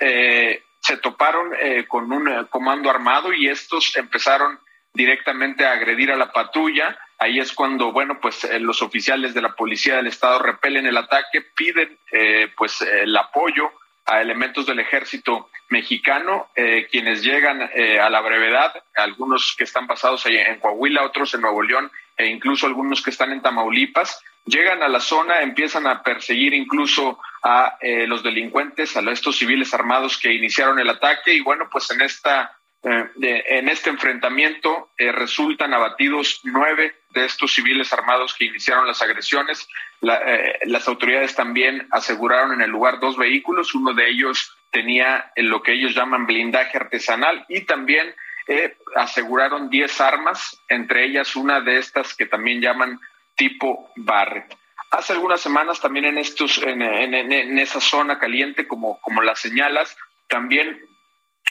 Speaker 14: se toparon eh, con un eh, comando armado y estos empezaron directamente a agredir a la patrulla. Ahí es cuando, bueno, pues eh, los oficiales de la policía del estado repelen el ataque, piden pues el apoyo a elementos del ejército mexicano, quienes llegan a la brevedad, algunos que están basados en Coahuila, otros en Nuevo León e incluso algunos que están en Tamaulipas, llegan a la zona, empiezan a perseguir incluso a eh, los delincuentes, a estos civiles armados que iniciaron el ataque y bueno, pues en esta eh, en este enfrentamiento eh, resultan abatidos nueve de estos civiles armados que iniciaron las agresiones. las autoridades también aseguraron en el lugar dos vehículos, uno de ellos tenía lo que ellos llaman blindaje artesanal y también aseguraron 10 armas, entre ellas una de estas que también llaman tipo Barrett. Hace algunas semanas también en, estos, en, en, esa zona caliente, como, como las señalas, también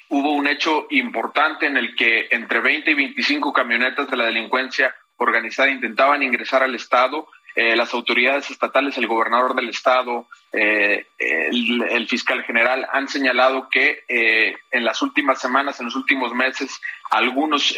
Speaker 14: hubo un hecho importante en el que entre 20 y 25 camionetas de la delincuencia organizada intentaban ingresar al Estado eh, las autoridades estatales, el gobernador del estado, eh, el, fiscal general han señalado que eh, en las últimas semanas, en los últimos meses, algunos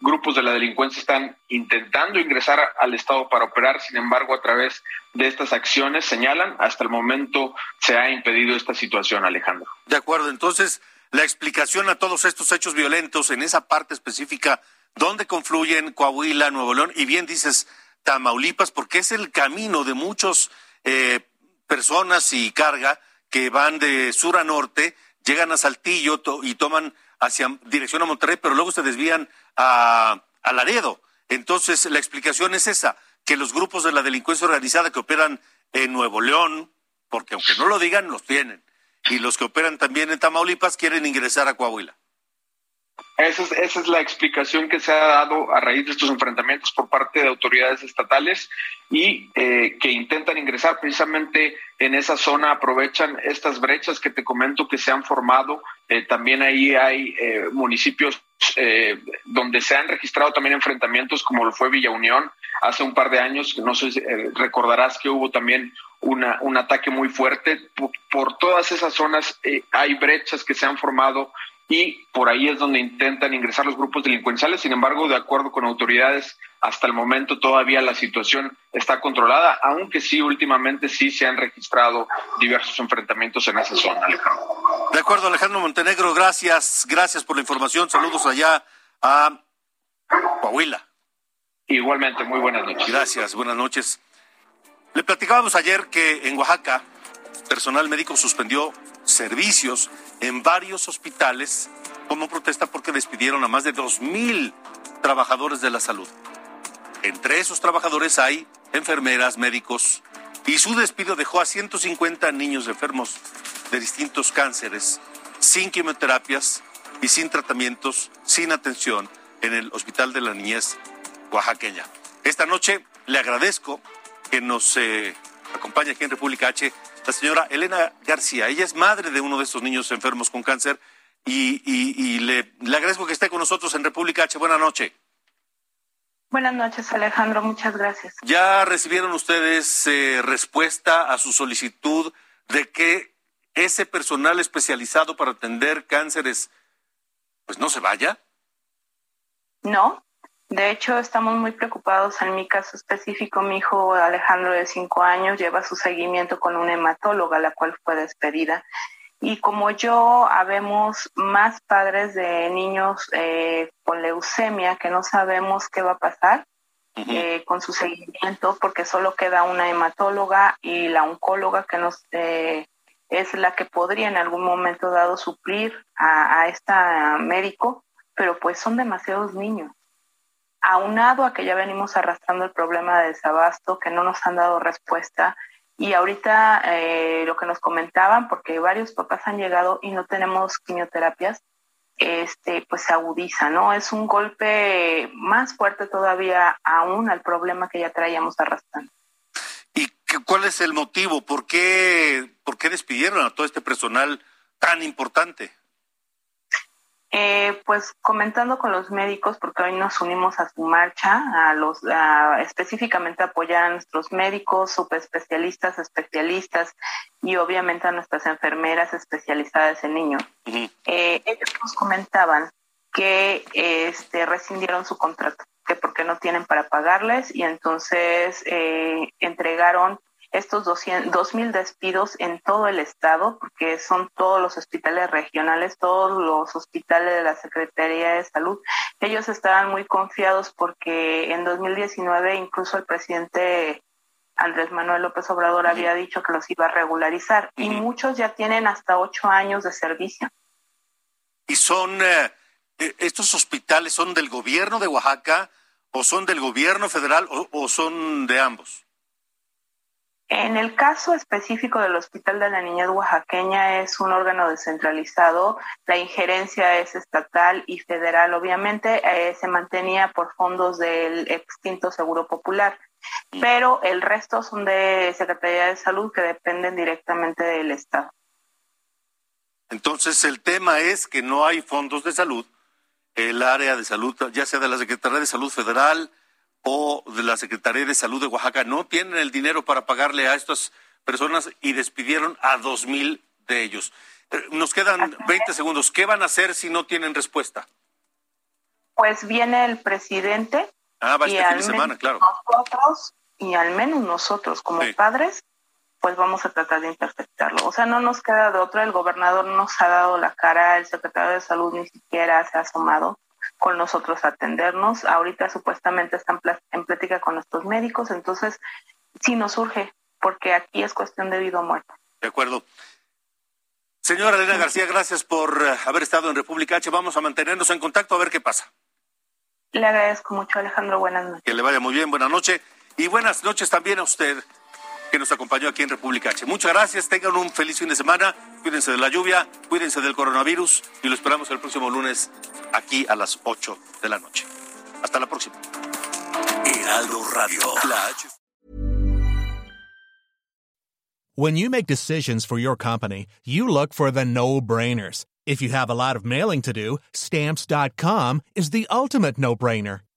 Speaker 14: grupos de la delincuencia están intentando ingresar al estado para operar, sin embargo, a través de estas acciones, señalan, hasta el momento se ha impedido esta situación, Alejandro.
Speaker 5: De acuerdo, entonces, la explicación a todos estos hechos violentos en esa parte específica, ¿dónde confluyen Coahuila, Nuevo León? Y bien dices, Tamaulipas, porque es el camino de muchas eh, personas y carga que van de sur a norte, llegan a Saltillo y toman hacia dirección a Monterrey, pero luego se desvían a, a Laredo. Entonces, la explicación es esa, que los grupos de la delincuencia organizada que operan en Nuevo León, porque aunque no lo digan, los tienen, y los que operan también en Tamaulipas quieren ingresar a Coahuila.
Speaker 14: Esa es, esa es, la explicación que se ha dado a raíz de estos enfrentamientos por parte de autoridades estatales y eh, que intentan ingresar precisamente en esa zona, aprovechan estas brechas que te comento que se han formado. Eh, también ahí hay eh, municipios donde se han registrado también enfrentamientos, como lo fue Villa Unión hace un par de años. No sé si recordarás que hubo también una, un ataque muy fuerte. Por todas esas zonas hay brechas que se han formado y por ahí es donde intentan ingresar los grupos delincuenciales. Sin embargo, de acuerdo con autoridades, hasta el momento todavía la situación está controlada, aunque sí últimamente sí se han registrado diversos enfrentamientos en esa zona, Alejandro.
Speaker 5: De acuerdo, Alejandro Montenegro, gracias, gracias por la información. Saludos allá a Coahuila.
Speaker 14: Igualmente, muy buenas noches.
Speaker 5: Gracias, buenas noches. Le platicábamos ayer que en Oaxaca personal médico suspendió servicios en varios hospitales como protesta porque despidieron a más de dos mil trabajadores de la salud. Entre esos trabajadores hay enfermeras, médicos, y su despido dejó a 150 niños enfermos de distintos cánceres, sin quimioterapias y sin tratamientos, sin atención en el Hospital de la Niñez oaxaqueña. Esta noche le agradezco que nos eh, acompañe aquí en República H la señora Elena García. Ella es madre de uno de estos niños enfermos con cáncer y, le, agradezco que esté con nosotros en República H. Buenas noches.
Speaker 15: Buenas noches, Alejandro. Muchas gracias.
Speaker 5: ¿Ya recibieron ustedes eh, respuesta a su solicitud de que ese personal especializado para atender cánceres, pues no se vaya?
Speaker 15: No, de hecho, estamos muy preocupados. En mi caso específico, mi hijo Alejandro de cinco años lleva su seguimiento con una hematóloga, la cual fue despedida. Y como yo, habemos más padres de niños eh, con leucemia que no sabemos qué va a pasar eh, con su seguimiento, porque solo queda una hematóloga y la oncóloga que nos eh, es la que podría en algún momento dado suplir a, a esta médico, pero pues son demasiados niños aunado a que ya venimos arrastrando el problema de desabasto, que no nos han dado respuesta. Y ahorita eh, lo que nos comentaban, porque varios papás han llegado y no tenemos quimioterapias, este, pues se agudiza, ¿no? Es un golpe más fuerte todavía aún al problema que ya traíamos arrastrando.
Speaker 5: ¿Y cuál es el motivo? ¿Por qué, por qué despidieron a todo este personal tan importante?
Speaker 15: Eh, pues comentando con los médicos, porque hoy nos unimos a su marcha, a los específicamente apoyar a nuestros médicos, subespecialistas, especialistas y obviamente a nuestras enfermeras especializadas en niños. Eh, ellos nos comentaban que este, rescindieron su contrato, que porque no tienen para pagarles y entonces eh, entregaron estos 2.000 despidos en todo el estado, porque son todos los hospitales regionales, todos los hospitales de la Secretaría de Salud. Ellos estaban muy confiados porque en 2019 incluso el presidente Andrés Manuel López Obrador había dicho que los iba a regularizar y muchos ya tienen hasta ocho años de servicio.
Speaker 5: ¿Y son, eh, eh, estos hospitales son del gobierno de Oaxaca o son del gobierno federal o son de ambos?
Speaker 15: En el caso específico del Hospital de la Niñez Oaxaqueña es un órgano descentralizado, la injerencia es estatal y federal. Obviamente eh, se mantenía por fondos del extinto Seguro Popular, pero el resto son de Secretaría de Salud que dependen directamente del Estado.
Speaker 5: Entonces el tema es que no hay fondos de salud, el área de salud, ya sea de la Secretaría de Salud Federal, o de la Secretaría de Salud de Oaxaca no tienen el dinero para pagarle a estas personas y despidieron a dos mil de ellos. Eh, nos quedan 20 segundos. ¿Qué van a hacer si no tienen respuesta?
Speaker 15: Pues viene el presidente.
Speaker 5: Ah, va este fin de semana, claro.
Speaker 15: Nosotros, y al menos nosotros como padres, pues vamos a tratar de interceptarlo. O sea, no nos queda de otra. El gobernador nos ha dado la cara, el secretario de salud ni siquiera se ha asomado con nosotros a atendernos. Ahorita supuestamente están en plática con nuestros médicos, entonces sí nos urge, porque aquí es cuestión de vida o muerte.
Speaker 5: De acuerdo. Señora Elena García, gracias por eh, haber estado en República H. Vamos a mantenernos en contacto a ver qué pasa.
Speaker 15: Le agradezco mucho, Alejandro. Buenas noches.
Speaker 5: Que le vaya muy bien, buenas noches. Y buenas noches también a usted que nos acompañó aquí en República H. Muchas gracias, tengan un feliz fin de semana, cuídense de la lluvia, cuídense del coronavirus y lo esperamos el próximo lunes aquí a las 8 de la noche. Hasta la próxima.
Speaker 16: Heraldo Radio. La H.
Speaker 17: When you make decisions for your company, you look for the no-brainers. If you have a lot of mailing to do, stamps.com is the ultimate no-brainer.